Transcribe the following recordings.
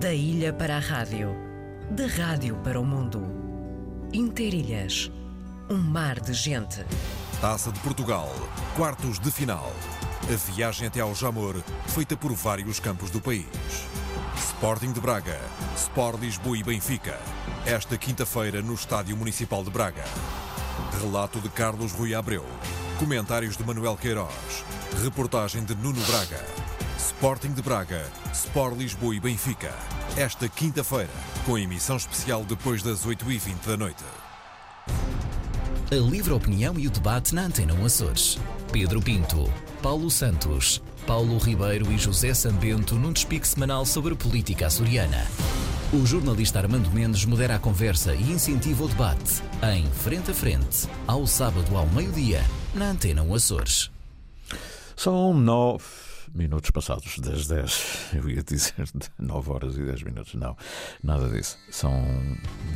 Da ilha para a rádio, da rádio para o mundo. Interilhas, um mar de gente. Taça de Portugal, quartos de final. A viagem até ao Jamor, feita por vários campos do país. Sporting de Braga, Sport Lisboa e Benfica. Esta quinta-feira no Estádio Municipal de Braga. Relato de Carlos Rui Abreu. Comentários de Manuel Queiroz. Reportagem de Nuno Braga. Sporting de Braga, Sport Lisboa e Benfica. Esta quinta-feira, com emissão especial depois das 8h20 da noite. A livre opinião e o debate na Antena Açores. Pedro Pinto, Paulo Santos, Paulo Ribeiro e José Sambento num despique semanal sobre a política açoriana. O jornalista Armando Mendes modera a conversa e incentiva o debate em Frente a Frente, ao sábado ao meio-dia, na Antena Açores. São nove minutos passados das 10. Eu ia dizer 9 horas e 10 minutos. Não, nada disso. São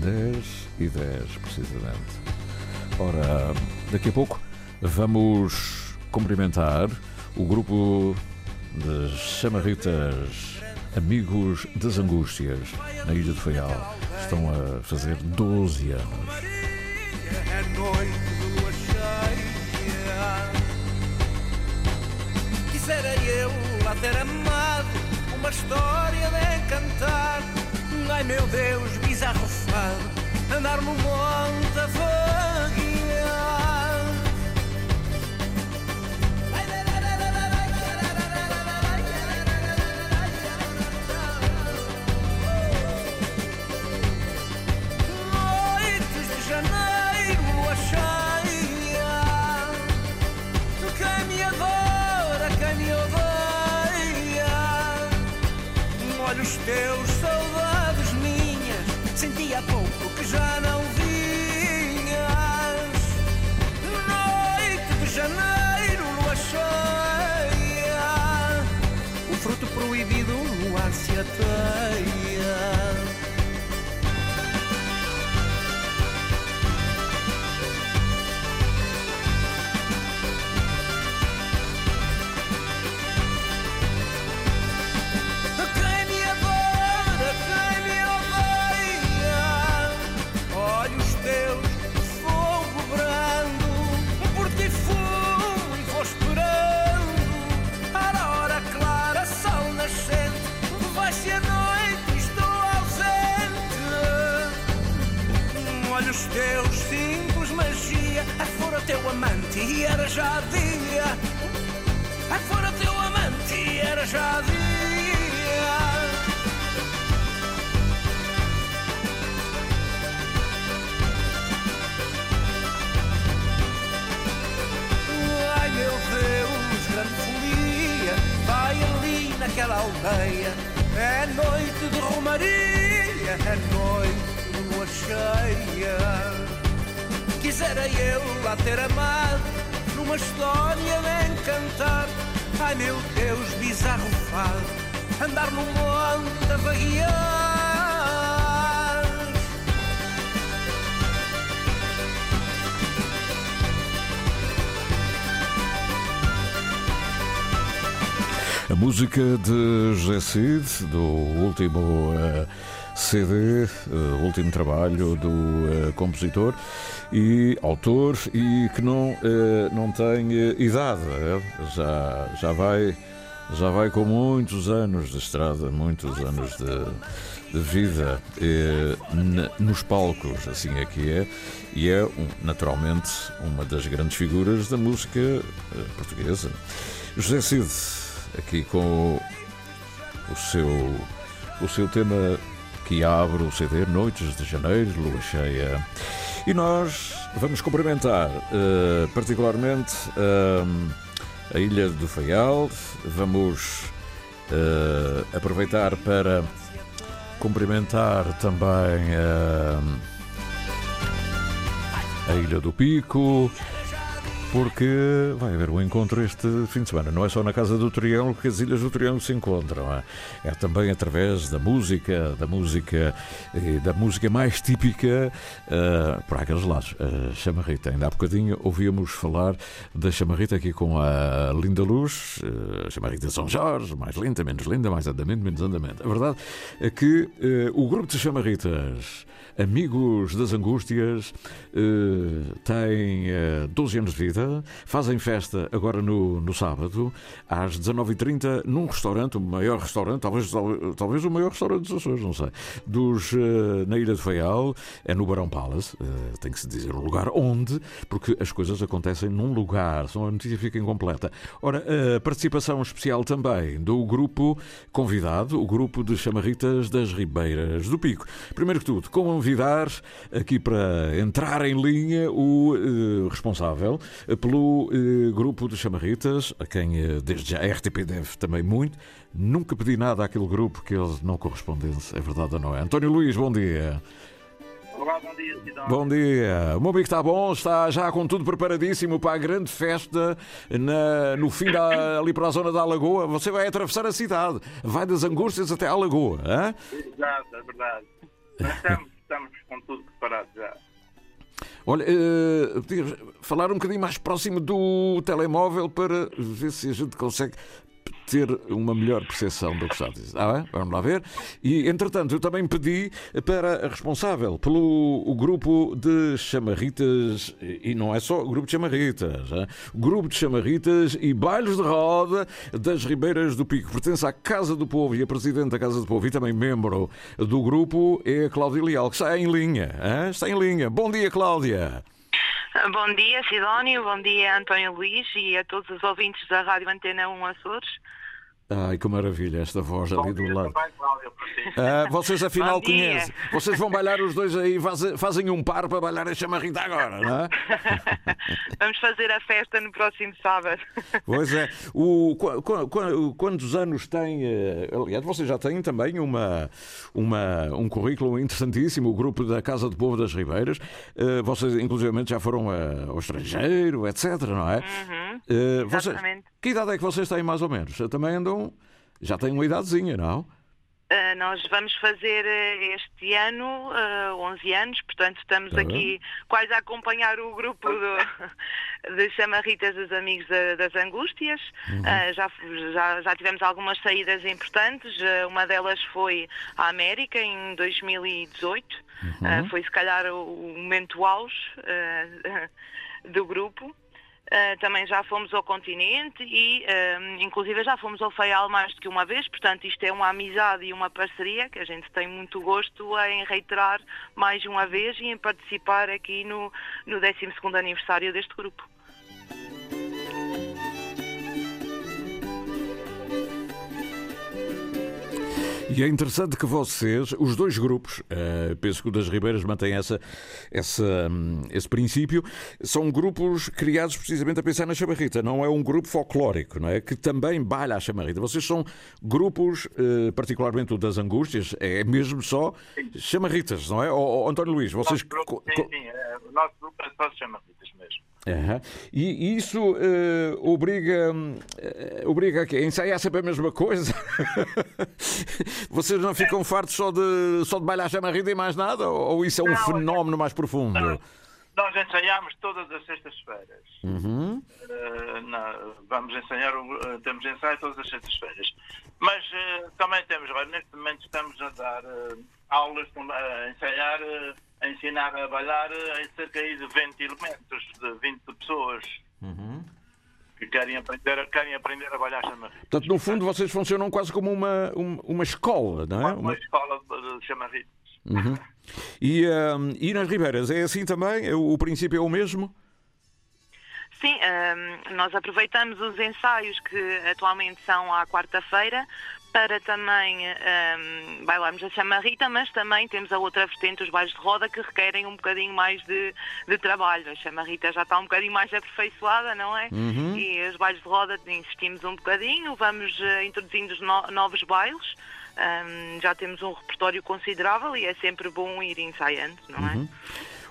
10 e 10, precisamente. Ora, daqui a pouco vamos cumprimentar o grupo de chamarritas Amigos das Angústias, na Ilha de Faial. Estão a fazer 12 anos. É noite lua cheia. Quisera eu lá ter amado uma história de encantar. Ai meu Deus, bizarro fado, andar no monte a vaguear. É noite de romaria, é noite de lua cheia. Quisera eu lá ter amado, numa história de encantar. Ai meu Deus, bizarro fado, andar no monte a vaguear. Música de José Cid, do último eh, CD, eh, último trabalho do eh, compositor e autor e que não, não tem idade, eh, já, já, vai, já vai com muitos anos de estrada, muitos anos de, de vida nos palcos, assim é que é, e é um- naturalmente uma das grandes figuras da música portuguesa. José Cid, aqui com o, seu, o seu tema que abre o CD Noites de Janeiro, Lua Cheia. E nós vamos cumprimentar eh, particularmente eh, a Ilha do Faial, vamos eh, aproveitar para cumprimentar também eh, a Ilha do Pico porque vai haver um encontro este fim de semana. Não é só na Casa do Triângulo que as Ilhas do Triângulo se encontram. É, é também através da música, da música da música mais típica uh, para aqueles lados, a chamarrita. Ainda há bocadinho ouvíamos falar da chamarrita aqui com a Linda Luz, a chamarrita de São Jorge, mais lenta, menos linda, mais andamento, menos andamento. A verdade é que uh, o grupo de chamarritas Amigos das Angústias uh, uh, 12 anos de vida, fazem festa agora no, no sábado, às 19h30, num restaurante, o maior restaurante, talvez, talvez o maior restaurante dos Açores, não sei, dos, uh, na Ilha de Faial, é no Barão Palace, uh, tem que se dizer o lugar onde, porque as coisas acontecem num lugar, só a notícia fica incompleta. Ora, a participação especial também do grupo convidado, o grupo de chamarritas das Ribeiras do Pico. Primeiro que tudo, convidar aqui para entrar em linha o uh, responsável pelo uh, grupo de chamarritas, a quem uh, desde já a RTP deve também muito. Nunca pedi nada àquele grupo que eles não correspondesse, é verdade ou não é? António Luís, bom dia. Olá, bom dia, Cidão. Bom dia. O meu amigo está bom, está já com tudo preparadíssimo para a grande festa na, no fim da, ali para a zona da Lagoa. Você vai atravessar a cidade, vai das Angústias até à Lagoa. É verdade, é verdade. estamos estamos com tudo preparado já. Olha, uh, falar um bocadinho mais próximo do telemóvel para ver se a gente consegue ter uma melhor percepção do que está a dizer. Ah, bem? Vamos lá ver. E, entretanto, eu também pedi para a responsável pelo o grupo de chamarritas, e não é só o grupo de chamarritas, é? grupo de chamarritas e bailes de roda das Ribeiras do Pico. Pertence à Casa do Povo e a Presidente da Casa do Povo e também membro do grupo é a Cláudia Leal, que está em linha. É? Está em linha. Bom dia, Cláudia. Bom dia, Sidónio. Bom dia, António Luís e a todos os ouvintes da Rádio Antena 1 Açores. Ai, que maravilha esta voz ali do lado. Ah, vocês afinal conhecem. Vocês vão bailar os dois aí, fazem um par para bailar a chamarrita agora, não é? Vamos fazer a festa no próximo sábado. Pois é. O, quantos anos tem? Eh, aliás, vocês já têm também uma, uma, um currículo interessantíssimo, o grupo da Casa do Povo das Ribeiras. Eh, vocês, inclusive, já foram eh, ao estrangeiro, etc., não é? Uhum, vocês, exatamente. Que idade é que vocês têm mais ou menos? Também andam. Já têm uma idadezinha, não? Uh, nós vamos fazer uh, este ano uh, 11 anos, portanto estamos tá aqui quase a acompanhar o grupo do, de chamarritas dos Amigos das Angústias. Uhum. Uh, já, já, já tivemos algumas saídas importantes, uma delas foi à América em 2018, uhum. foi se calhar o, o momento auge do grupo. Uh, também já fomos ao continente e, uh, inclusive, já fomos ao Feial mais do que uma vez. Portanto, isto é uma amizade e uma parceria que a gente tem muito gosto em reiterar mais uma vez e em participar aqui no, no 12 aniversário deste grupo. E é interessante que vocês, os dois grupos, uh, penso que o das Ribeiras mantém essa, essa, um, esse princípio, são grupos criados precisamente a pensar na chamarrita. Não é um grupo folclórico, não é? Que também baila a chamarrita. Vocês são grupos, uh, particularmente o das Angústias, é mesmo só chamarritas, não é? Ou, António Luís, vocês. O nosso grupo, sim, sim. É, o nosso grupo é só chamarritas mesmo. Uhum. E isso uh, obriga, uh, obriga a ensaiar sempre a mesma coisa? Vocês não ficam fartos só de, só de bailar chamarrida e mais nada? Ou, isso é um não, fenómeno mais profundo? Não. Nós ensaiamos todas as sextas-feiras. Uhum. Uh, vamos ensaiar, temos ensaio todas as sextas-feiras. Mas também temos, neste momento estamos a dar aulas, a ensaiar a ensinar a bailar em cerca de 20 elementos, de 20 pessoas. Uhum. Que querem aprender, querem aprender a bailar chamarrita. Portanto, no fundo, vocês funcionam quase como uma, uma, uma escola, não é? Uma, uma escola de chamarritas. Uhum. E, um, e nas Ribeiras, é assim também? O princípio é o mesmo? Sim, um, nós aproveitamos os ensaios que atualmente são à quarta-feira para também um, bailarmos a chamarrita, mas também temos a outra vertente, os bailes de roda, que requerem um bocadinho mais de, de trabalho. A chamarrita já está um bocadinho mais aperfeiçoada, não é? Uhum. E os bailes de roda insistimos um bocadinho, vamos uh, introduzindo no, novos bailes. Um, já temos um repertório considerável e é sempre bom ir ensaiando, não é? Uhum.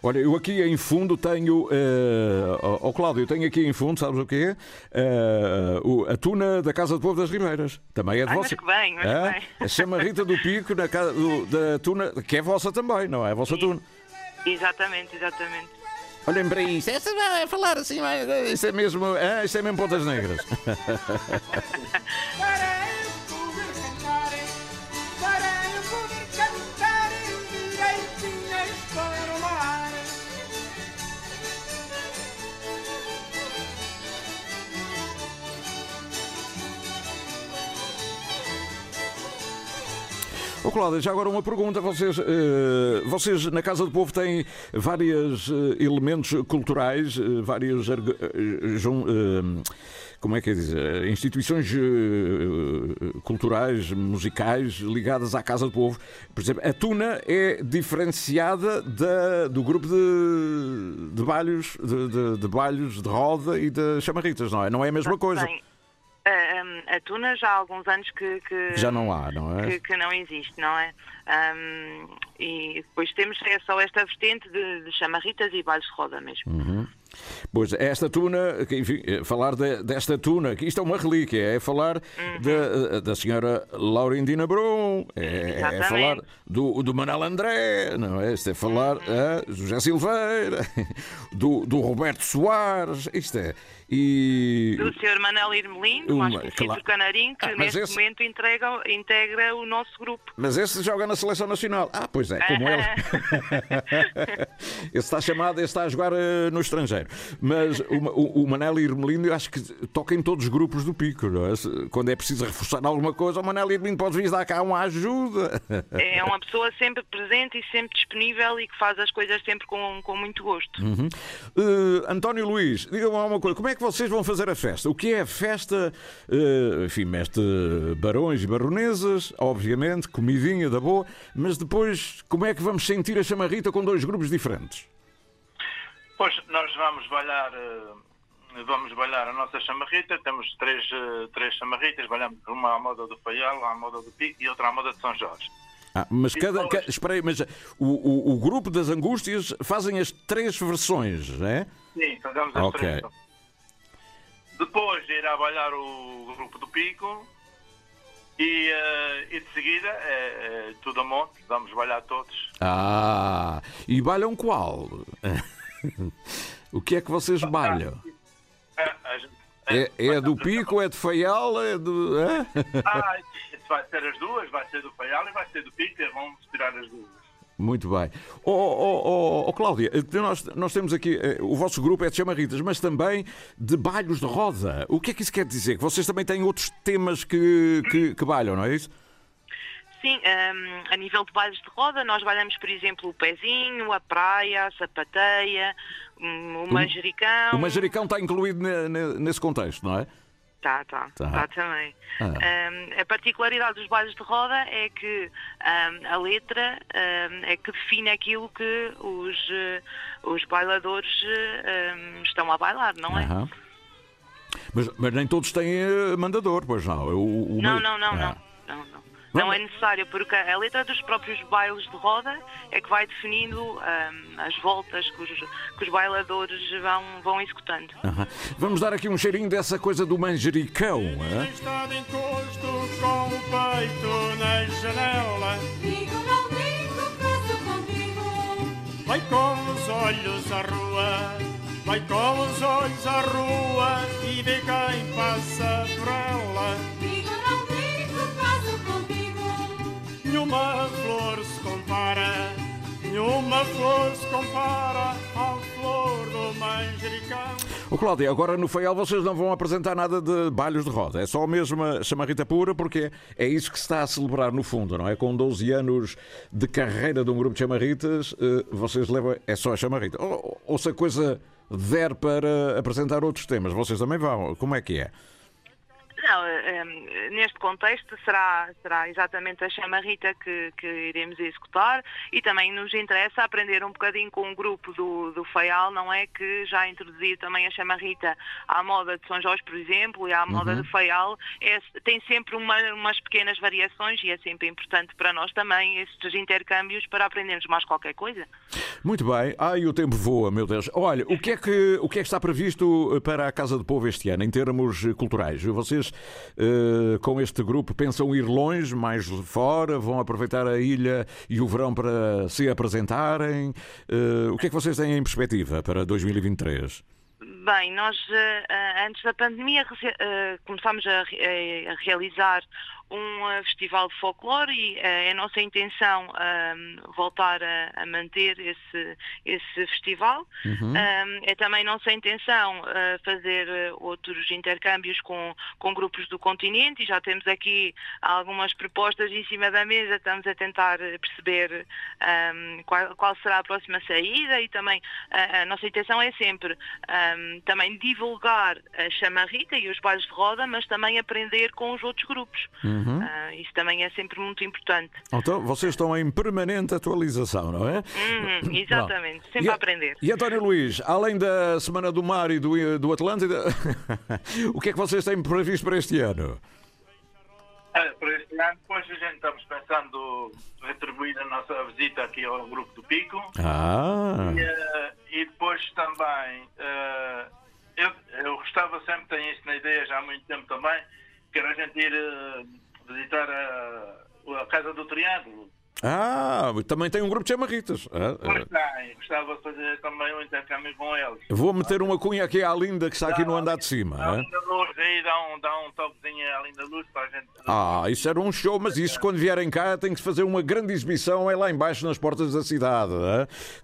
Olha, eu aqui em fundo tenho. Ó uh, oh, Cláudio, eu tenho aqui em fundo, sabes o quê? Uh, a tuna da Casa do Povo das Ribeiras. Também é de Ai, vossa. Mas que bem, mas é? que bem. A chamarrita do Pico na casa do, da tuna, que é vossa também, não é? A vossa tuna. Exatamente, exatamente. Olhem para isto, essa vai é falar assim, isso é mesmo, é, isso é mesmo pontas negras. Cláudia, já agora uma pergunta. Vocês, uh, vocês na Casa do Povo têm vários uh, elementos culturais, uh, vários. como é que é dizer? Instituições culturais, musicais ligadas à Casa do Povo. Por exemplo, a Tuna é diferenciada da, do grupo de, de balhos, de, de, de balhos de roda e de chamarritas, não é? Não é a mesma coisa. Bem, a, a tuna já há alguns anos que, que já não há, não é? Que, que não existe, não é? Um, e depois temos é só esta vertente de, de chamarritas e bailes de roda mesmo. Uhum. Pois, esta tuna, enfim, eh, falar de, desta tuna, que isto é uma relíquia, é falar uhum. da, eh, da senhora Laurindina Brum, é, é, falar do, do Manel André, não é? Isto é falar uhum. a José Silveira, do, do Roberto Soares, isto é. E... Do Sr. Manel Irmelino, mais conhecido claro. Canarim, que ah, neste esse... momento entrega, integra o nosso grupo. Mas esse joga na Seleção Nacional. Ah, pois é, como ele. esse está chamado, esse está a jogar uh, no estrangeiro. Mas o, o, o Manel Irmelino, acho que toca em todos os grupos do Pico. É? Quando é preciso reforçar alguma coisa, o Manel Irmelino pode vir dar cá uma ajuda. É uma pessoa sempre presente e sempre disponível e que faz as coisas sempre com, com muito gosto. Uhum. Uh, António Luís, diga-me uma coisa, como é que vocês vão fazer a festa? O que é a festa? Uh, enfim, mestre barões e baronesas, obviamente, comidinha da boa, mas depois como é que vamos sentir a chamarrita com dois grupos diferentes? Pois, nós vamos bailar, eh, vamos bailar a nossa chamarrita, temos três, três chamarritas, bailamos uma à moda do Faial, à moda do Pico e outra à moda de São Jorge. Ah, mas cada, espera aí, mas o, o, o, grupo das angústias fazem as três versões, não é? Sim, fazemos as okay. três. Depois irá bailar o grupo do Pico e, uh, e de seguida é, é, tudo a monte, vamos bailar todos. Ah, e balham qual? o que é que vocês balham? É, é do Pico, é de Faial, é do. É? Ah, vai ser as duas, vai ser do Faial e vai ser do Pico, vamos tirar as duas. Muito bem. Oh, oh, oh, oh, Cláudia, nós, nós temos aqui, eh, o vosso grupo é de chamarritas, mas também de balhos de roda. O que é que isso quer dizer? Que vocês também têm outros temas que, que, que balham, não é isso? Sim, um, a nível de bailes de roda, nós bailamos, por exemplo, o pezinho, a praia, a sapateia, o manjericão. O manjericão está incluído nesse contexto, não é? Está, está, está tá também. Ah. Um, a particularidade dos bailes de roda é que um, a letra um, é que define aquilo que os, uh, os bailadores estão a bailar, não é? Mas, mas, nem todos têm eh, mandador, pois não? O, o... Não, não, não, ah. não, não, não. Não é necessário, porque a letra dos próprios bailes de roda é que vai definindo um, as voltas que os, que os, bailadores vão, vão executando. Uhum. Vamos dar aqui um cheirinho dessa coisa do manjericão. É? Está de encosto com o peito na janela. Digo, não digo, caso contigo. Vai com os olhos à rua, vai com os olhos à rua e vê quem passa por ela. Nenhuma flor se compara, nenhuma flor se compara à flor do manjericão. O Cláudio, agora no Feial vocês não vão apresentar nada de balhos de roda, é só mesmo a chamarrita pura, porque é isso que se está a celebrar no fundo, não é? Com 12 anos de carreira de um grupo de chamarritas, eh, vocês levam, é só a chamarrita. Ou, ou se a coisa der para apresentar outros temas, vocês também vão, como é que é? Não, eh, eh, neste contexto será, será exatamente a chamarrita que, que iremos executar e também nos interessa aprender um bocadinho com o grupo do, do FEAL, não é? Que já introduziu também a chamarrita à moda de São Jorge, por exemplo, e à moda Uhum. do FEAL, é, tem sempre uma- umas pequenas variações e é sempre importante para nós também estes intercâmbios para aprendermos mais qualquer coisa. Muito bem. Ai, o tempo voa, meu Deus. Olha, o que é que, o que, é que está previsto para a Casa do Povo este ano, em termos eh, culturais? Vocês, eh, com este grupo, pensam ir longe, mais fora? Vão aproveitar a ilha e o verão para se apresentarem? Eh, o que é que vocês têm em perspectiva para 2023? Bem, nós eh, antes da pandemia começámos a realizar um festival de folclore e eh, é nossa intenção ahm, voltar a, a manter esse, esse festival. Ahm, é também nossa intenção eh, fazer eh, outros intercâmbios com, com grupos do continente e já temos aqui algumas propostas em cima da mesa, estamos a tentar perceber ahm, qual, qual será a próxima saída e também a, a nossa intenção é sempre também divulgar a chamarrita e os bailes de roda, mas também aprender com os outros grupos. Ah, isso também é sempre muito importante. Então, vocês estão em permanente atualização, não é? Uhum, exatamente, sempre E- a aprender. E António Luís, além da Semana do Mar e do, do Atlântida, o que é que vocês têm previsto para este ano? Eh, Para este ano, depois a gente estamos pensando retribuir a nossa visita aqui ao Grupo do Pico. Ah, Eh, e depois também, eh, eu, eu gostava sempre, tenho isso na ideia já há muito tempo também, que era a gente ir eh, visitar a, a Casa do Triângulo. ah, também tem um grupo de chamarritas. Ah, Pois ah. tem, gostava de fazer também um intercâmbio com eles. Vou meter uma cunha aqui à Linda que está aqui no andar de cima. Dá ah. um da luz aí, dá um, dá um toquezinho à linda luz para a gente. Ah, isso era um show, mas isso quando vierem cá tem que se fazer uma grande exibição é lá embaixo nas portas da cidade.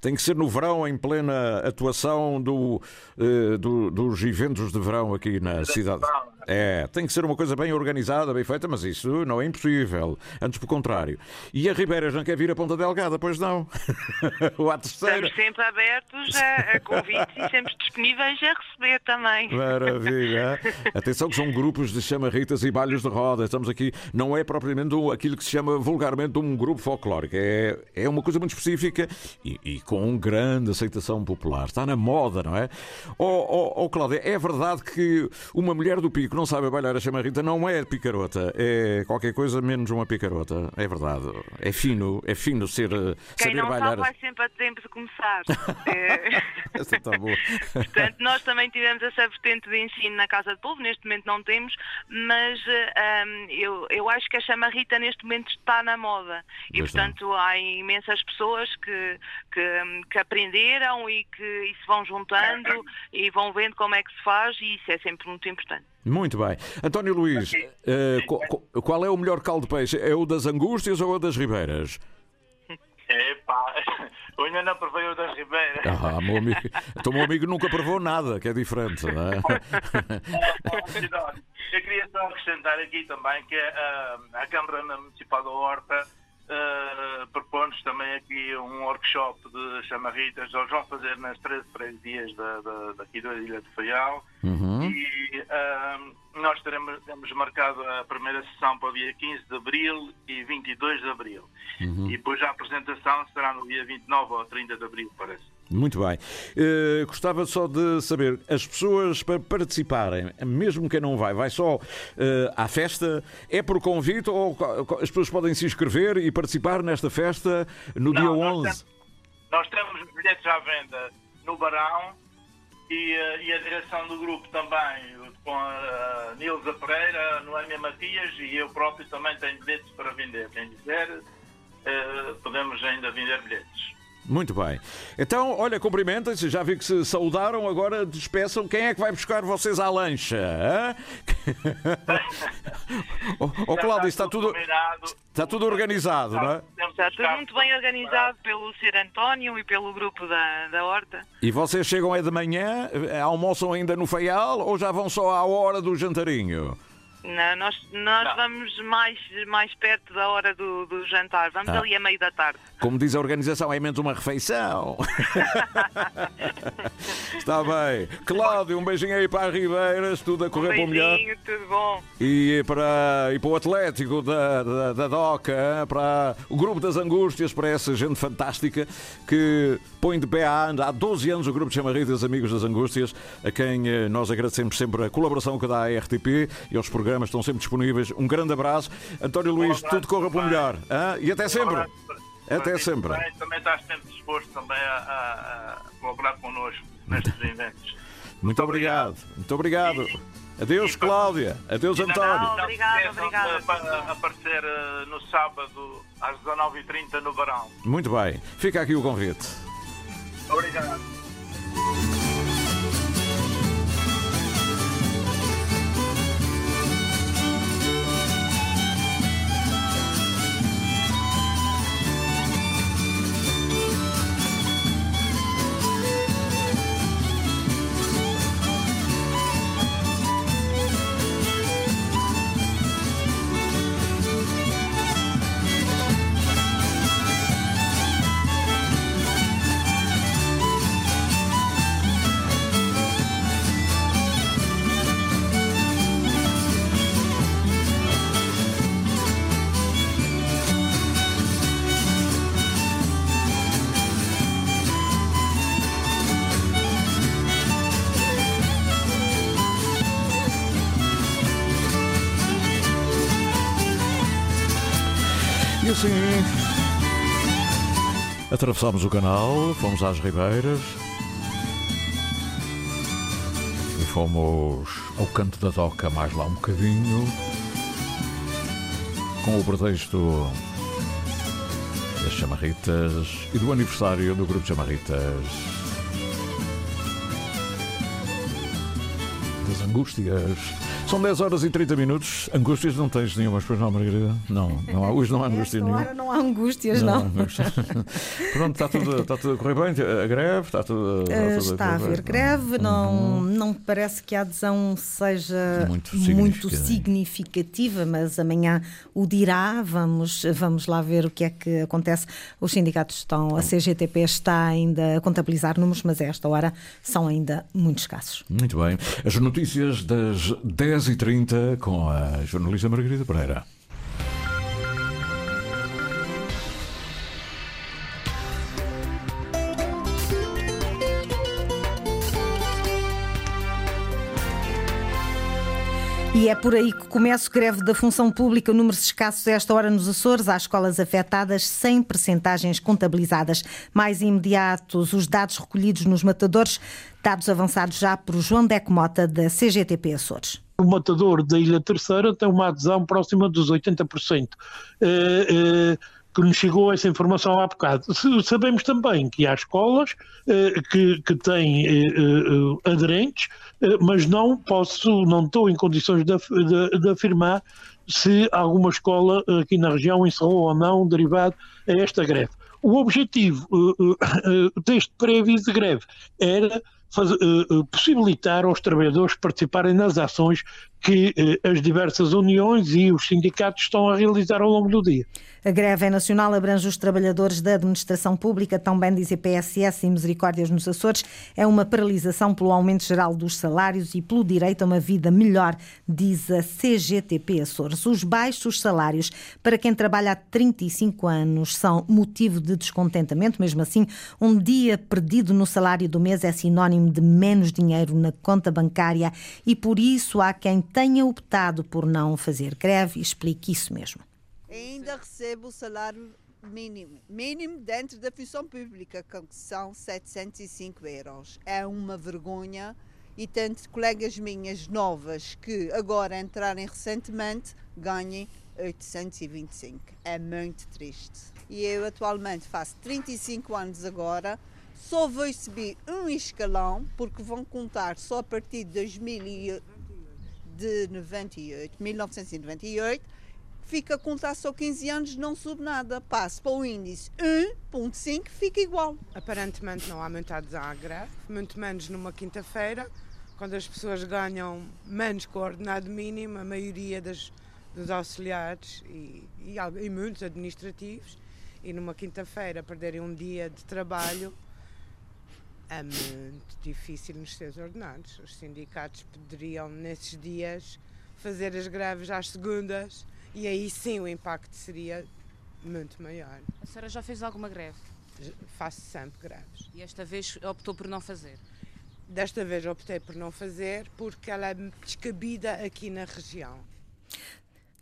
Tem que ser no verão, em plena atuação do, eh, do- dos eventos de verão aqui na cidade. É, tem que ser uma coisa bem organizada, bem feita, mas isso não é impossível. Antes, pelo contrário. E a Ribeira não quer vir a Ponta Delgada, pois não? À terceira. Estamos sempre abertos a, a convites e sempre disponíveis a receber também. Maravilha. Atenção que são grupos de chamarritas e balhos de roda. Estamos aqui, não é propriamente aquilo que se chama vulgarmente um grupo folclórico. É, é uma coisa muito específica e, e com grande aceitação popular. Está na moda, não é? Oh, oh, oh, Cláudia, é verdade que uma mulher do pico não sabe bailar a chamarrita, não é picarota. É qualquer coisa menos uma picarota. É verdade. É fino, é fino ser, eh, Quem saber não bailar. sabe vai sempre a tempo de começar. É, Essa está boa. Portanto, nós também tivemos essa vertente de ensino na Casa de Povo, neste momento não temos, mas eh, hum, eu, eu acho que a chamarrita neste momento está na moda. E, está. portanto, há imensas pessoas que, que, hum, que aprenderam e que e se vão juntando e vão vendo como é que se faz e isso é sempre muito importante. Muito bem. António Luís, eh, qu- qu- qual é o melhor caldo de peixe? É o das angústias ou o das ribeiras? Epá, eu ainda não provei o das Ribeiras. Ah, meu amigo. Então, meu amigo nunca provou nada, que é diferente, não é? Eu queria só acrescentar aqui também que ah, a Câmara Municipal da Horta ah, propõe-nos também aqui um workshop de chamarritas. Eles vão fazer nas 13 freguesias da, da, daqui da Ilha de Faial. E ah, nós teremos, temos marcado a primeira sessão para o dia 15 de abril e 22 de abril. E depois a apresentação será no dia 29 ou 30 de abril, parece. Muito bem. Eh, gostava só de saber, as pessoas para participarem, mesmo quem não vai, vai só eh, à festa, é por convite ou as pessoas podem se inscrever e participar nesta festa no dia Não, nós 11? Nós temos bilhetes à venda no Barão e, eh, e a direção do grupo também, com a Nilza Pereira, Noémia Matias e eu próprio também tenho bilhetes para vender. Quem quiser, podemos ainda vender bilhetes. Muito bem. Então, olha, cumprimentem-se, já vi que se saudaram, agora despeçam. Quem é que vai buscar vocês à lancha? Ó oh, Cláudio, está tudo, combinado. está tudo organizado, não é? Está tudo muito bem organizado pelo Sr. António e pelo grupo da, da Horta. E vocês chegam é de manhã, almoçam ainda no Faial ou já vão só à hora do jantarinho? Não, nós nós Não. vamos mais, mais perto da hora do, do jantar. Vamos Ah. ali a meio da tarde. Como diz a organização, é menos uma refeição. Está bem. Cláudio, um beijinho aí para a Ribeiras, tudo a Um correr para o melhor. beijinho, tudo bom. E para, e para o Atlético da, da, da DOCA, para o Grupo das Angústias, para essa gente fantástica que põe de pé à anda há 12 anos o Grupo de Chamarritas Amigos das Angústias, a quem eh, nós agradecemos sempre a colaboração que dá à RTP e aos programas estão sempre disponíveis. Um grande abraço. António Luís, abraço tudo corra para o melhor. hã? E até sempre. Abraço para- Até para sempre. Também, também estás sempre disposto também a, a- a colaborar connosco nestes eventos. Muito obrigado. Muito obrigado. Adeus, Cláudia. Adeus, António. não obrigada. de apa- aparecer eh, no sábado às 19h30 no Barão. Muito bem. Fica aqui o convite. Obrigado. E assim. Atravessámos o canal, fomos às Ribeiras e fomos ao canto da doca, mais lá um bocadinho, com o pretexto das chamarritas e do aniversário do grupo chamarritas. Das angústias. São 10 horas e 30 minutos. Angústias não tens nenhuma, pois não, Margarida? Não, não há, hoje não há angústia nenhuma. hora não há angústias, não. Pronto, está tudo, está tudo a correr bem. A greve está tudo. Eh, tudo Está a correr haver greve, não, não me parece que a adesão seja Muito muito significativa. mas amanhã o dirá. Vamos, vamos lá ver o que é que acontece. Os sindicatos estão, a CGTP está ainda a contabilizar números, mas a esta hora são ainda muito escassos. Muito bem. As notícias das 10h30 com a jornalista Margarida Pereira. E é por aí que começa o greve da função pública, números escassos esta hora nos Açores, há escolas afetadas sem percentagens contabilizadas. Mais imediatos, os dados recolhidos nos matadores, dados avançados já por João Deco Mota, da CGTP Açores. O matador da Ilha Terceira tem uma adesão próxima dos 80%. Eh, eh, que nos chegou essa informação há bocado. Sabemos também que há escolas eh, que, que têm eh, eh, aderentes, eh, mas não posso, não estou em condições de, de- de afirmar se alguma escola aqui na região encerrou ou não derivado a esta greve. O objetivo deste pré-aviso de greve era eh, eh, possibilitar aos trabalhadores participarem nas ações que eh, as diversas uniões e os sindicatos estão a realizar ao longo do dia. A greve nacional, abrange os trabalhadores da administração pública, também diz PSS e Misericórdias nos Açores. É uma paralisação pelo aumento geral dos salários e pelo direito a uma vida melhor, diz a CGTP Açores. Os baixos salários para quem trabalha há 35 anos são motivo de descontentamento. Mesmo assim, um dia perdido no salário do mês é sinónimo de menos dinheiro na conta bancária e por isso há quem tenha optado por não fazer greve. Explique isso mesmo. ainda recebo o salário mínimo, mínimo dentro da função pública, que são 705 euros. É uma vergonha e tanto colegas minhas novas que agora entrarem recentemente ganhem 825. É muito triste. E eu atualmente faço 35 anos agora, só vou subir um escalão porque vão contar só a partir de 2000 e- de 98, 1998 fica a contar só 15 anos, não sube nada. Passo para o índice 1.5, fica igual. Aparentemente não há muita adesão à greve, muito menos numa quinta-feira, quando as pessoas ganham menos que o ordenado mínimo, a maioria das, dos auxiliares e, e, e muitos administrativos, e numa quinta-feira perderem um dia de trabalho, é muito difícil nos seus ordenados. Os sindicatos poderiam, nesses dias, fazer as greves às segundas e aí sim o impacto seria muito maior. A senhora já fez alguma greve? Faço sempre greves. E esta vez optou por não fazer? Desta vez optei por não fazer porque ela é descabida aqui na região.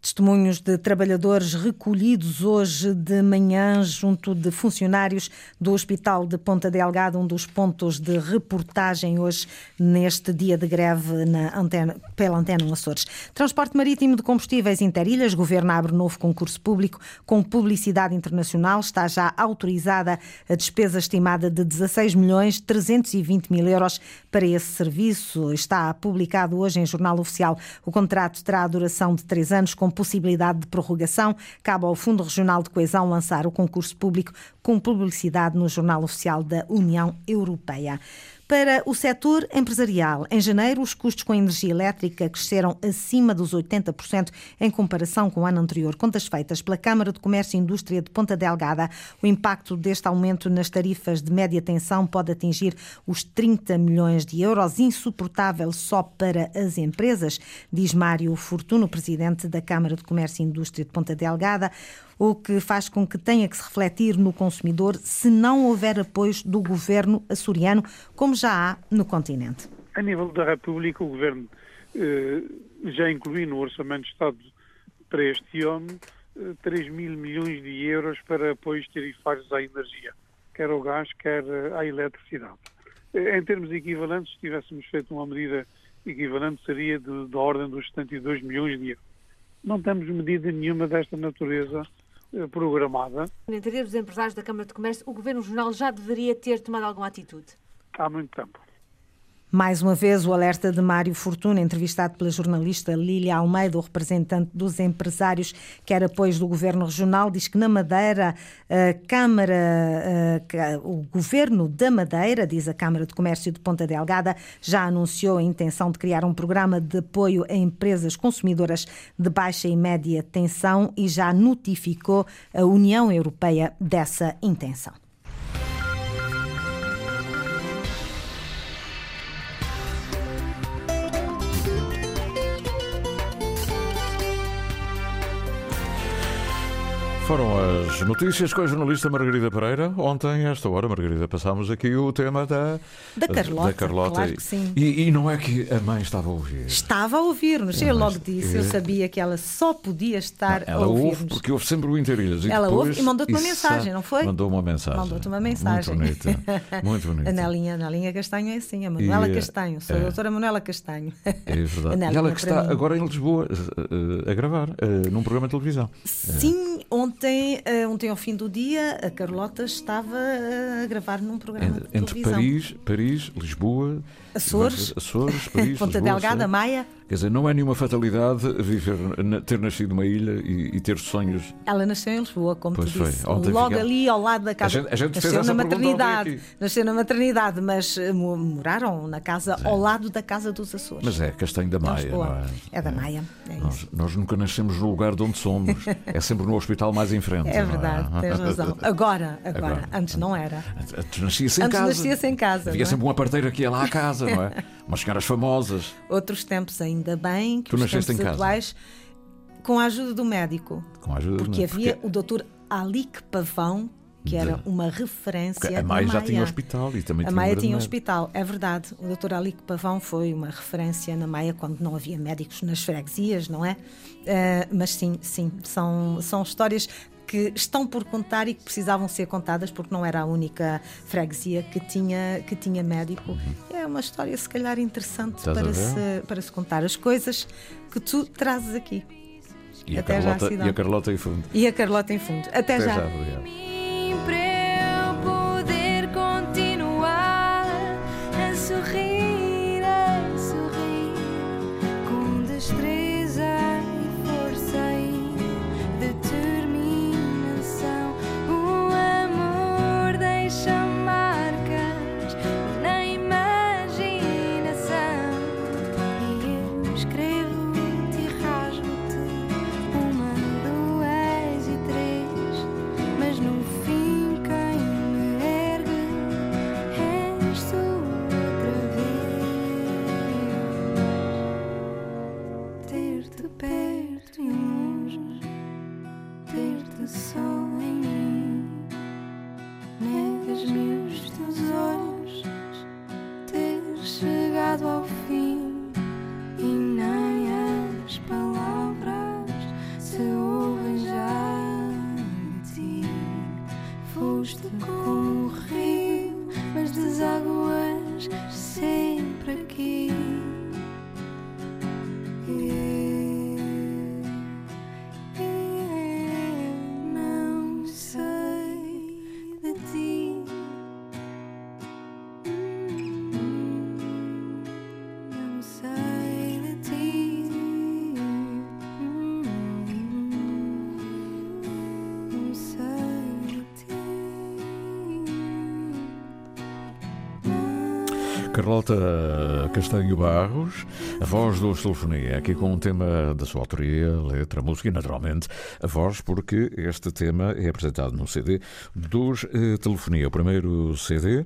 Testemunhos de trabalhadores recolhidos hoje de manhã junto de funcionários do Hospital de Ponta Delgada, um dos pontos de reportagem hoje neste dia de greve na antena, pela Antena Açores. Transporte marítimo de combustíveis Interilhas, governo abre novo concurso público com publicidade internacional. Está já autorizada a despesa estimada de 16 milhões 320 mil euros para esse serviço. Está publicado hoje em Jornal Oficial. O contrato terá a duração de três anos com possibilidade de prorrogação. Cabe ao Fundo Regional de Coesão lançar o concurso público com publicidade no Jornal Oficial da União Europeia. Para o setor empresarial, em janeiro, os custos com energia elétrica cresceram acima dos 80% em comparação com o ano anterior. Contas feitas pela Câmara de Comércio e Indústria de Ponta Delgada, o impacto deste aumento nas tarifas de média tensão pode atingir os 30 milhões de euros, insuportável só para as empresas, diz Mário Fortuno, presidente da Câmara de Comércio e Indústria de Ponta Delgada o que faz com que tenha que se refletir no consumidor se não houver apoios do governo açoriano, como já há no continente. A nível da República, o governo eh, já incluiu no Orçamento de Estado para este ano eh, 3 mil milhões de euros para apoios tarifários à energia, quer ao gás, quer à eletricidade. Eh, em termos equivalentes, se tivéssemos feito uma medida equivalente, seria da ordem dos 72 milhões de euros. Não temos medida nenhuma desta natureza eh, programada. No entender dos empresários da Câmara de Comércio, o Governo Regional já deveria ter tomado alguma atitude? Há muito tempo. Mais uma vez, o alerta de Mário Fortuna, entrevistado pela jornalista Lília Almeida, o representante dos empresários, quer apoios do Governo Regional, diz que na Madeira, a Câmara, o Governo da Madeira, diz a Câmara de Comércio de Ponta Delgada, já anunciou a intenção de criar um programa de apoio a empresas consumidoras de baixa e média tensão e já notificou a União Europeia dessa intenção. Foram as notícias com a jornalista Margarida Pereira. Ontem, a esta hora, Margarida, passámos aqui o tema da, da Carlota. Da Carlota. Claro que sim. E, e, não é que a mãe estava a ouvir. Estava a ouvir-nos. Eu logo disse, eu sabia que ela só podia estar não, ela a ouvir-nos. ouve porque ouve sempre o Interilhas. Ela depois, ouve e mandou-te uma mensagem, não foi? Mandou uma mensagem. Mandou-te uma mensagem. Muito bonita. Muito bonita. A a Castanho é assim, a Manuela E, Castanho. Sou a é. doutora Manuela Castanho. É verdade. A E ela que está mim. agora em Lisboa eh, eh, a gravar, eh, num programa de televisão. Sim, ontem, eh, ontem ao fim do dia, a Carlota estava eh, a gravar num programa de Entre televisão. Paris, Paris, Lisboa, Açores, Açores Paris, Ponta Delgada. Maia. Quer dizer, não é nenhuma fatalidade viver, ter nascido numa ilha e, e ter sonhos. Ela nasceu em Lisboa, como Pois tu disse. Logo fica- ali ao lado da casa. gente- a gente nasceu na maternidade. Nasceu na maternidade, mas eh, mo- moraram na casa ao lado da casa dos Açores. Mas é Castanho da Em Maia, não é? É da Maia. É. Nós, nós nunca nascemos no lugar de onde somos. É sempre no hospital mais em frente. É não verdade, tens razão. Agora, agora, Agora. antes não era. Antes nascia-se em Antes casa. nascia-se em casa. Havia é? sempre uma parteira que ia lá à casa, não é? Umas senhoras famosas. Outros tempos, ainda bem que Tu os nasceste tempos em casa? atuais, com a ajuda do médico. Com a ajuda Porque havia o doutor Alique Pavão, que era uma referência. Porque a na Maia já tinha hospital e também A tinha um Maia tinha hospital, é verdade. O doutor Alique Pavão foi uma referência na Maia quando não havia médicos nas freguesias, não é? Eh, mas sim, sim, são, são histórias que estão por contar e que precisavam ser contadas porque não era a única freguesia que tinha, que tinha médico. É uma história, se calhar, interessante Uhum. Estás a para se, para se contar as coisas que tu trazes aqui. E a, Até já, Carlota, Cidão. e a Carlota em fundo. E a Carlota em fundo. Até, Até já. já, Carlota Castanho Barros, a voz do Telefonia, aqui com um tema da sua autoria, letra, música e, naturalmente, a voz, porque este tema é apresentado no CD dos eh, Telefonia, o primeiro CD,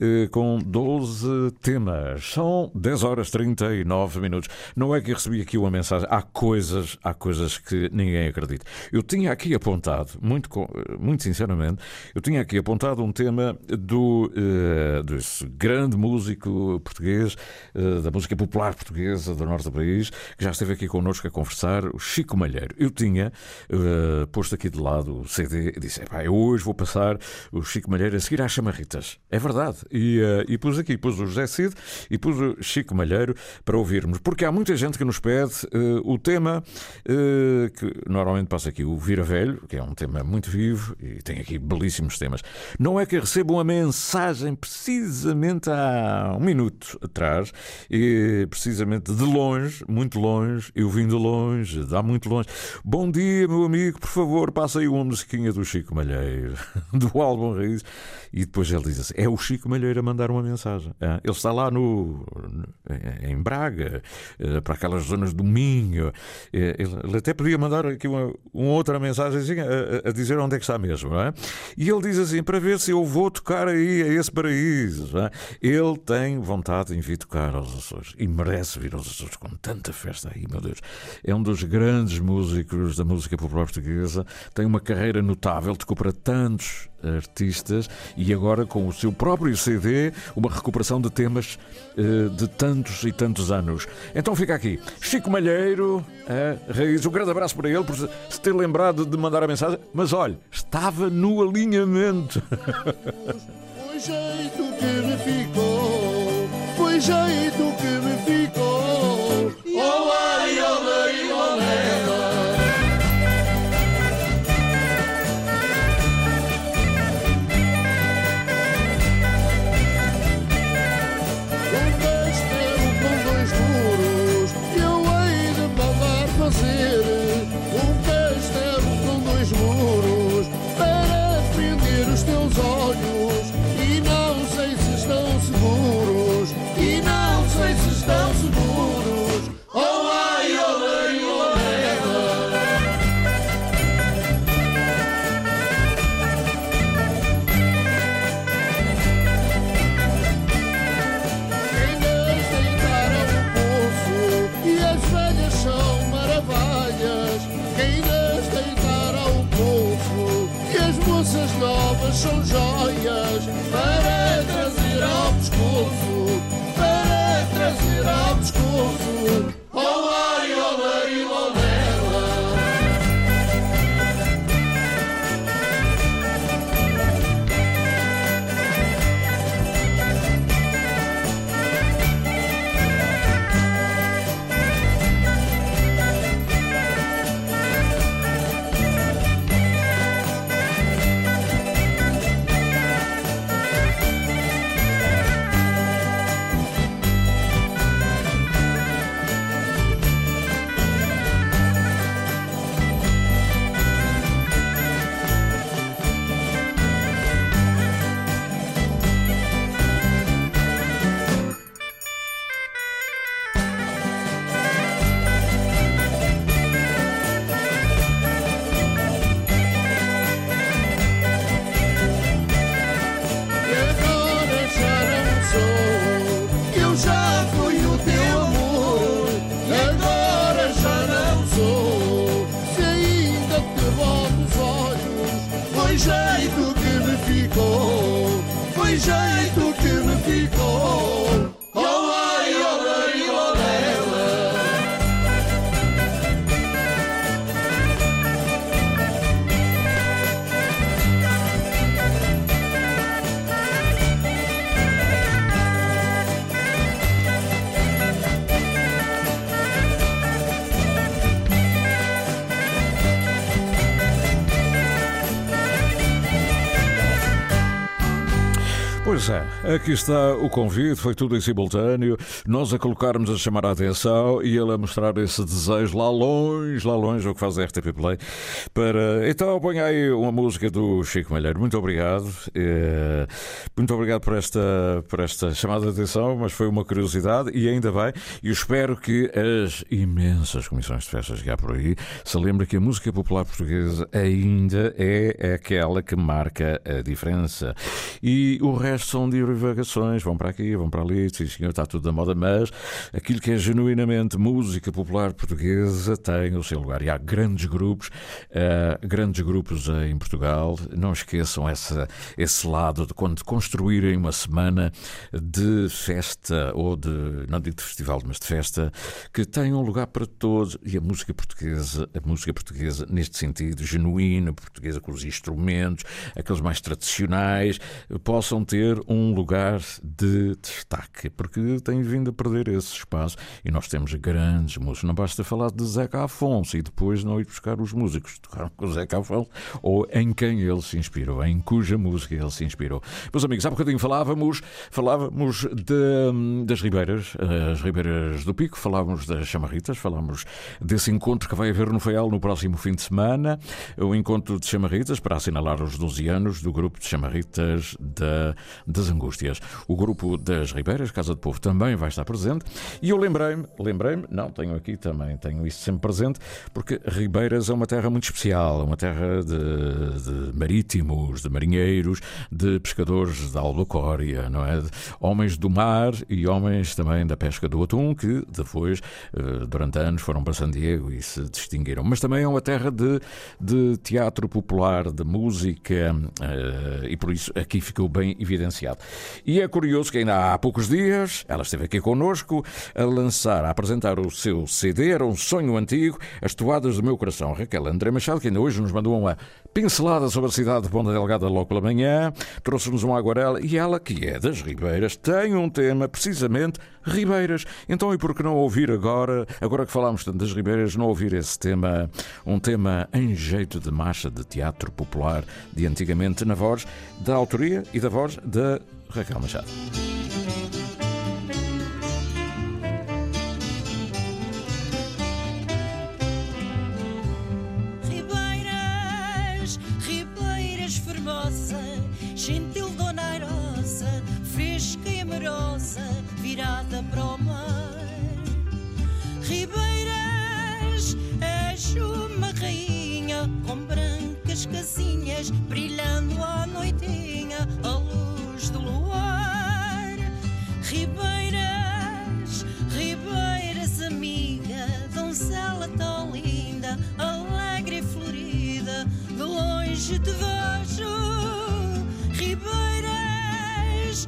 eh, com 12 temas. São 10 horas 39 minutos. Não é que recebi aqui uma mensagem, há coisas, há coisas que ninguém acredita. Eu tinha aqui apontado, muito, co- muito sinceramente, eu tinha aqui apontado um tema do, eh, desse grande músico português, eh, da música popular portuguesa do norte do país, que já esteve aqui connosco a conversar, o Chico Malheiro. Eu tinha eh, posto aqui de lado o CD e disse: "Epá, eu hoje vou passar o Chico Malheiro a seguir às chamarritas. É verdade. E, eh, e pus aqui, pus o José Cid e pus o Chico Malheiro para ouvirmos, porque há muita gente que nos pede eh, o tema eh, que normalmente passa aqui, o Vira Velho, que é um tema muito vivo e tem aqui belíssimos temas. Não é que recebo uma mensagem precisamente há um minuto atrás, e precisamente de longe, muito longe, eu vim de longe, dá muito longe. Bom dia, meu amigo, por favor, passa aí uma musiquinha do Chico Malheiro, do álbum Raiz. E depois ele diz assim: é o Chico Malheiro a mandar uma mensagem. Ah, Ele está lá no, em Braga, eh, para aquelas zonas do Minho. Eh, Ele, até podia mandar aqui uma, uma outra mensagem a, a- a dizer onde é que está mesmo. É? E ele diz assim: para ver se eu vou tocar aí a esse paraíso. é? Ele tem vontade em vir tocar aos Açores e merece vir aos Açores com tanta festa aí, meu Deus. É um dos grandes músicos da música popular portuguesa, tem uma carreira notável, tocou para tantos artistas e agora com o seu próprio CD, uma recuperação de temas eh, de tantos e tantos anos. Então fica aqui, Chico Malheiro, a Raiz, um grande abraço para ele por se ter lembrado de mandar a mensagem, mas olha, estava no alinhamento. Foi jeito que me foi jeito que me ficou. Oh, aqui está o convite, foi tudo em simultâneo. Nós a colocarmos a chamar a atenção e ele a mostrar esse desejo lá longe, lá longe, o que faz a RTP Play. Para... Então, põe aí uma música do Chico Malheiro. Muito obrigado. Eh, Muito obrigado por esta, por esta chamada de atenção, mas foi uma curiosidade e ainda bem. E espero que as imensas comissões de festas que há por aí se lembrem que a música popular portuguesa ainda é aquela que marca a diferença. E o resto são divagações, vão para aqui, vão para ali, sim senhor, está tudo da moda, mas aquilo que é genuinamente música popular portuguesa tem o seu lugar. E há grandes grupos, eh, grandes grupos em Portugal, não esqueçam essa, esse lado de quando construírem uma semana de festa, ou de, não digo de festival, mas de festa, que tem um lugar para todos. E a música portuguesa, a música portuguesa neste sentido, genuína, portuguesa com os instrumentos, aqueles mais tradicionais, possam ter um lugar de destaque, porque tem vindo a perder esse espaço e nós temos grandes músicos. Não basta falar de Zeca Afonso e depois não ir buscar os músicos que tocaram com o Zeca Afonso ou em quem ele se inspirou, em cuja música ele se inspirou. Meus amigos, há bocadinho falávamos, falávamos de- das Ribeiras, as Ribeiras do Pico, falávamos das Chamarritas, falávamos desse encontro que vai haver no Feial no próximo fim de semana, o encontro de Chamarritas para assinalar os 12 anos do grupo de Chamarritas da, das Angústias. O grupo das Ribeiras, Casa do Povo, também vai estar presente. E eu lembrei-me, lembrei-me, não, tenho aqui também, tenho isso sempre presente, porque Ribeiras é uma terra muito especial, é uma terra de, de marítimos, de marinheiros, de pescadores da albacória, não é? De homens do mar e homens também da pesca do atum, que depois, eh, durante anos, foram para San Diego e se distinguiram. Mas também é uma terra de, de teatro popular, de música, eh, e por isso aqui ficou bem evidenciado. E é curioso que ainda há poucos dias ela esteve aqui connosco a lançar, a apresentar o seu CD, era um sonho antigo, As Toadas do Meu Coração. Raquel André Machado, que ainda hoje nos mandou uma pincelada sobre a cidade de Ponta Delgada logo pela manhã, trouxe-nos uma aguarela e ela, que é das Ribeiras, tem um tema precisamente Ribeiras. Então, e por que não ouvir agora, agora que falámos tanto das Ribeiras, não ouvir esse tema, um tema em jeito de marcha de teatro popular de antigamente, na voz da autoria e da voz da Raquel Machado. Ribeiras, Ribeiras formosa, gentil dona Airosa, fresca e amorosa, virada para o mar. Ribeiras, és uma rainha com brancas casinhas, brilhando à noitinha à longe te vejo. Ribeiras,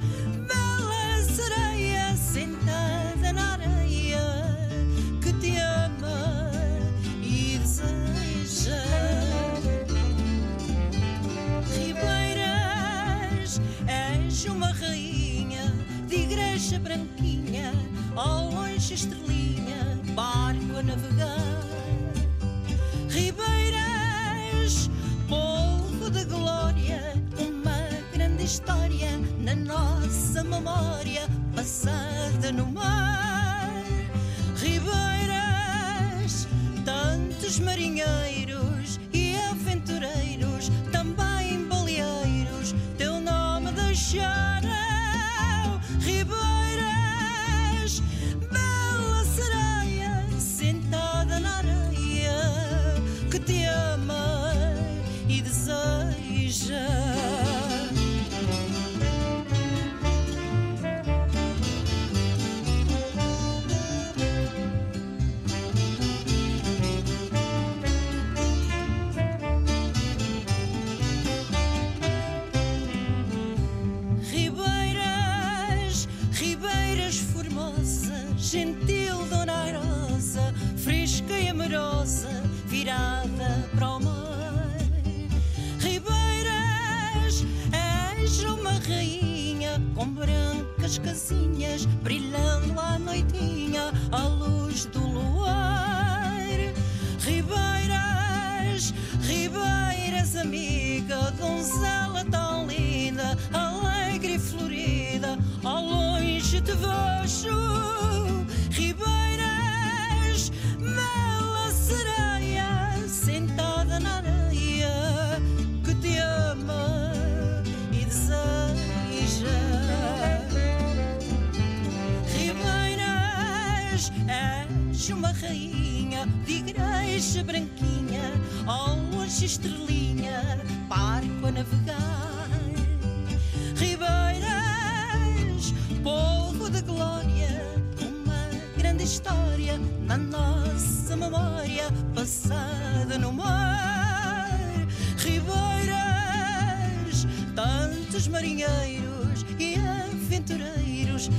amiga, donzela tão linda, alegre e florida. que te vejo, ribeiras, bela sereia, sentada na areia, que te ama e deseja. Ribeiras, és uma rainha de igreja branquinha, ao longe estrelinha, barco a navegar. Ribeiras, povo de glória, uma grande história na nossa memória, passada no mar. Ribeiras, tantos marinheiros e aventureiros,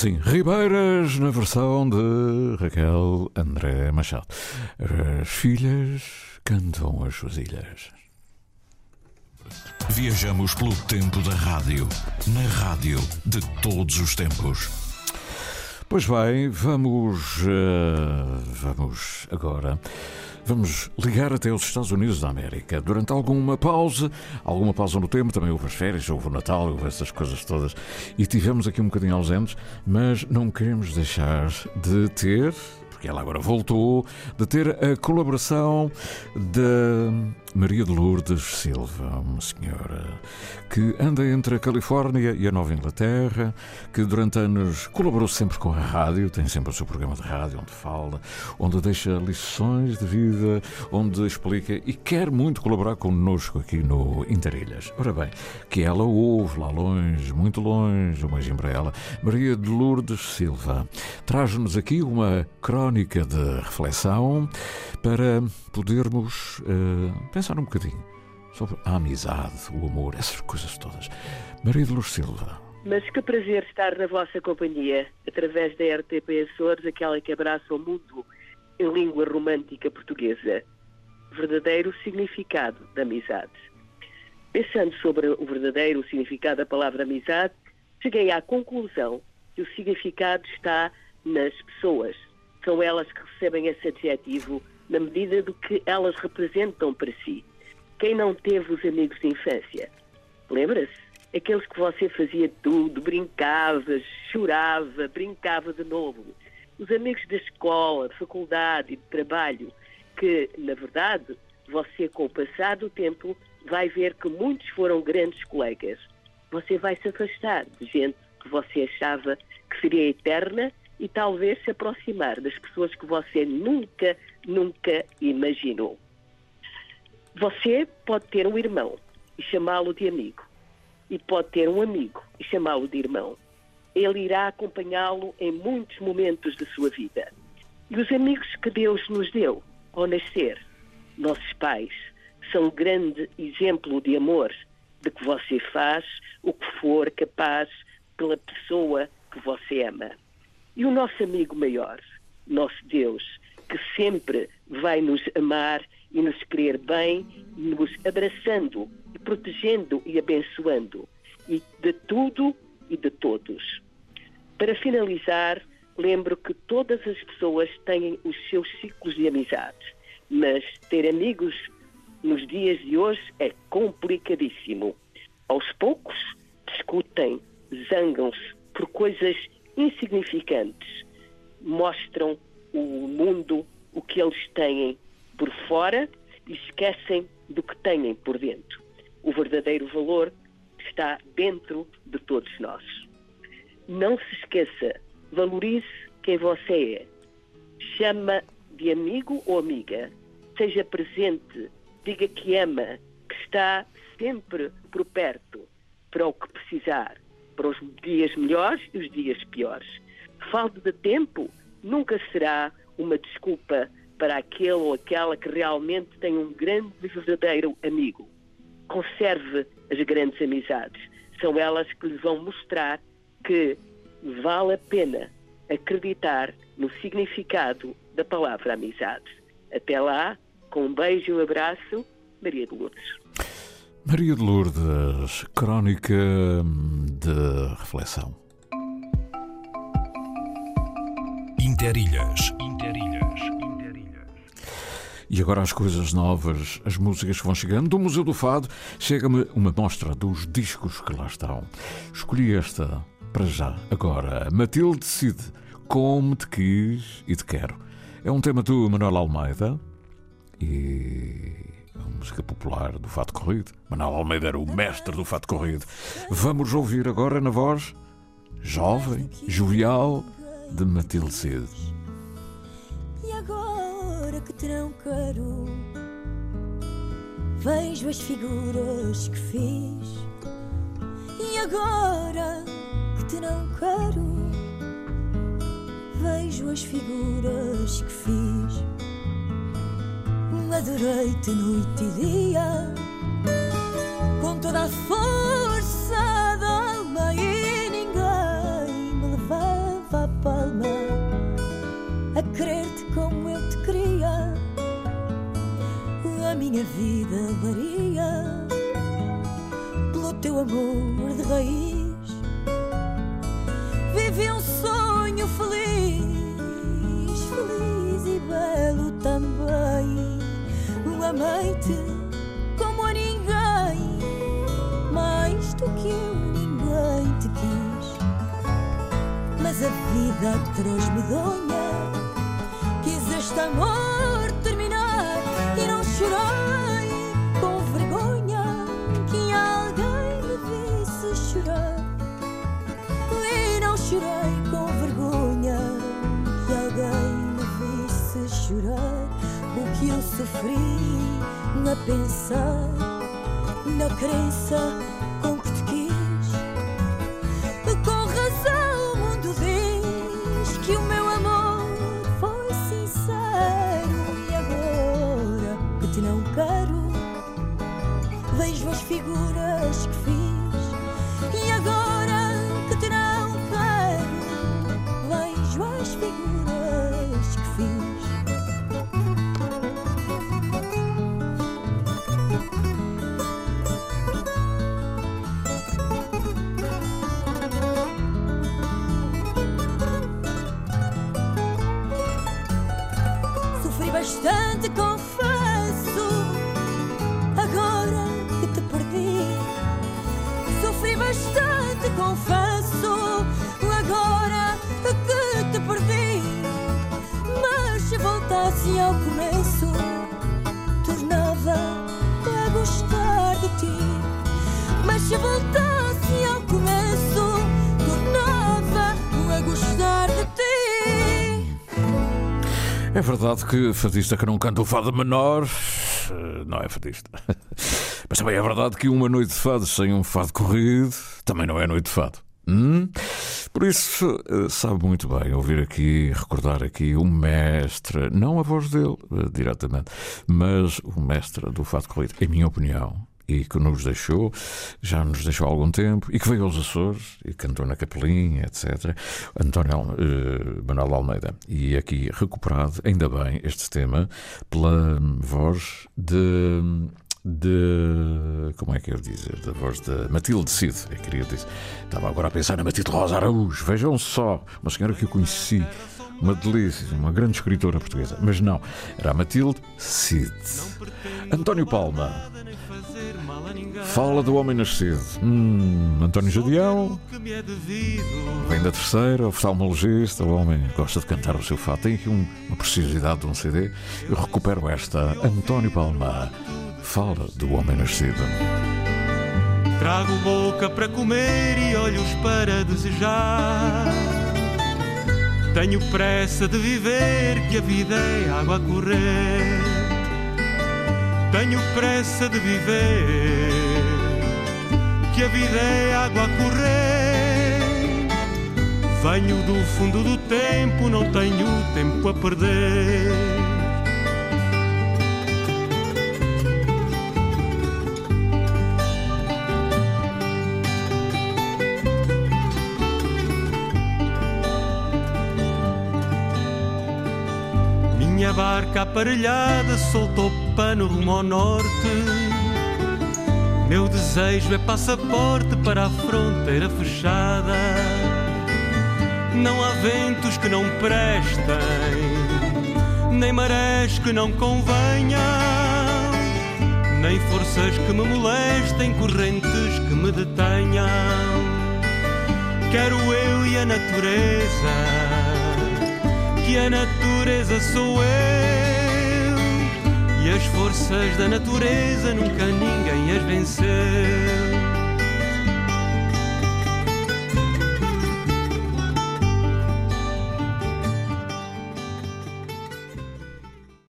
Sim, Ribeiras na versão de Raquel André Machado. As filhas cantam as suas ilhas. Viajamos pelo tempo da rádio, na rádio de todos os tempos. Pois bem, vamos. eh, vamos agora. Vamos ligar até os Estados Unidos da América. Durante alguma pausa, alguma pausa no tempo, também houve as férias, houve o Natal, houve essas coisas todas. E tivemos aqui um bocadinho ausentes, mas não queremos deixar de ter, porque ela agora voltou, de ter a colaboração da Maria de Lourdes Silva, uma senhora que anda entre a Califórnia e a Nova Inglaterra, que durante anos colaborou sempre com a rádio, tem sempre o seu programa de rádio onde fala, onde deixa lições de vida, onde explica e quer muito colaborar connosco aqui no Interilhas. Ora bem, que ela ouve lá longe, muito longe, um beijinho para ela, Maria de Lourdes Silva, traz-nos aqui uma crónica de reflexão para podermos eh, pensar um bocadinho sobre a amizade, o amor, essas coisas todas. Maria de Lourdes Silva. Mas que prazer estar na vossa companhia, através da RTP Açores, aquela que abraça o mundo em língua romântica portuguesa. Verdadeiro significado da amizade. Pensando sobre o verdadeiro significado da palavra amizade, cheguei à conclusão que o significado está nas pessoas. São elas que recebem esse adjetivo na medida do que elas representam para si. Quem não teve os amigos de infância? Lembra-se? Aqueles que você fazia tudo, brincava, chorava, brincava de novo. Os amigos da escola, de faculdade e de trabalho, que, na verdade, você, com o passar do tempo, vai ver que muitos foram grandes colegas. Você vai se afastar de gente que você achava que seria eterna e talvez se aproximar das pessoas que você nunca, nunca imaginou. Você pode ter um irmão e chamá-lo de amigo. E pode ter um amigo e chamá-lo de irmão. Ele irá acompanhá-lo em muitos momentos da sua vida. E os amigos que Deus nos deu ao nascer, nossos pais, são um grande exemplo de amor, de que você faz o que for capaz pela pessoa que você ama. E o nosso amigo maior, nosso Deus, que sempre vai nos amar e nos querer bem, nos abraçando e protegendo e abençoando, e de tudo e de todos. Para finalizar, lembro que todas as pessoas têm os seus ciclos de amizade, mas ter amigos nos dias de hoje é complicadíssimo. Aos poucos, discutem, zangam-se por coisas insignificantes, mostram o mundo o que eles têm por fora e esquecem do que têm por dentro. O verdadeiro valor está dentro de todos nós. Não se esqueça, valorize quem você é. Chama de amigo ou amiga. Seja presente, diga que ama, que está sempre por perto, para o que precisar, para os dias melhores e os dias piores. Falta de tempo nunca será uma desculpa para aquele ou aquela que realmente tem um grande e verdadeiro amigo. conserve as grandes amizades. São elas que lhe vão mostrar que vale a pena acreditar no significado da palavra amizade. Até lá, com um beijo e um abraço, Maria de Lourdes. Maria de Lourdes, crónica de reflexão. Interilhas. E agora as coisas novas, as músicas que vão chegando. Do Museu do Fado chega-me uma mostra dos discos que lá estão. Escolhi esta para já, agora. Matilde Cid, Como Te Quis e Te Quero. É um tema do Manuel Almeida e música popular do Fado Corrido. Manuel Almeida era o mestre do Fado Corrido. Vamos ouvir agora na voz jovem, jovial, de Matilde Cid. E agora que te não quero, vejo as figuras que fiz. E agora que te não quero, vejo as figuras que fiz. Adorei-te noite e dia, com toda a força da alma e ninguém me levava a palma a querer-te como eu te queria. A minha vida varia pelo teu amor de raiz. Vivi um sonho feliz, feliz e belo também. Amei-te como a ninguém, mais do que eu ninguém te quis. Mas a vida atroz medonha quis este amor terminar e não chorei com vergonha que alguém me visse chorar. E não chorei que eu sofri a pensar na crença com que te quis. Com razão o mundo diz que o meu amor foi sincero e agora que te não quero vejo as figuras bastante, confesso. É verdade que fadista que não canta o fado menor eh, não é fadista. Mas também é verdade que uma noite de fado sem um fado corrido também não é noite de fado. Hum? Por isso, eh, sabe muito bem ouvir aqui, recordar aqui o mestre, não a voz dele eh, diretamente, mas o mestre do fado corrido, em minha opinião, e que nos deixou, já nos deixou há algum tempo, e que veio aos Açores e cantou na Capelinha, etc. António eh, Manuel Almeida. E aqui recuperado, ainda bem, este tema pela voz de. De. Como é que eu dizer? Da voz de Matilde Cid, eu queria dizer. Estava agora a pensar na Matilde Rosa Araújo. Vejam só, uma senhora que eu conheci, uma delícia, uma grande escritora portuguesa. Mas não, era a Matilde Cid. António Palma. Fala do homem nascido. Hum, António Jadião. Vem da terceira, oftalmologista. O homem gosta de cantar o seu fato. Tem aqui um- uma preciosidade de um CD. Eu recupero esta. António Palma. Fala do homem nascido. Trago boca para comer e olhos para desejar. Tenho pressa de viver, que a vida é água a correr. Tenho pressa de viver, que a vida é água a correr. Venho do fundo do tempo, não tenho tempo a perder. Barca aparelhada soltou pano rumo ao norte. Meu desejo é passaporte para a fronteira fechada. Não há ventos que não prestem, nem marés que não convenham, nem forças que me molestem, correntes que me detenham. Quero eu e a natureza, que a natureza sou eu, e as forças da natureza nunca ninguém as venceu.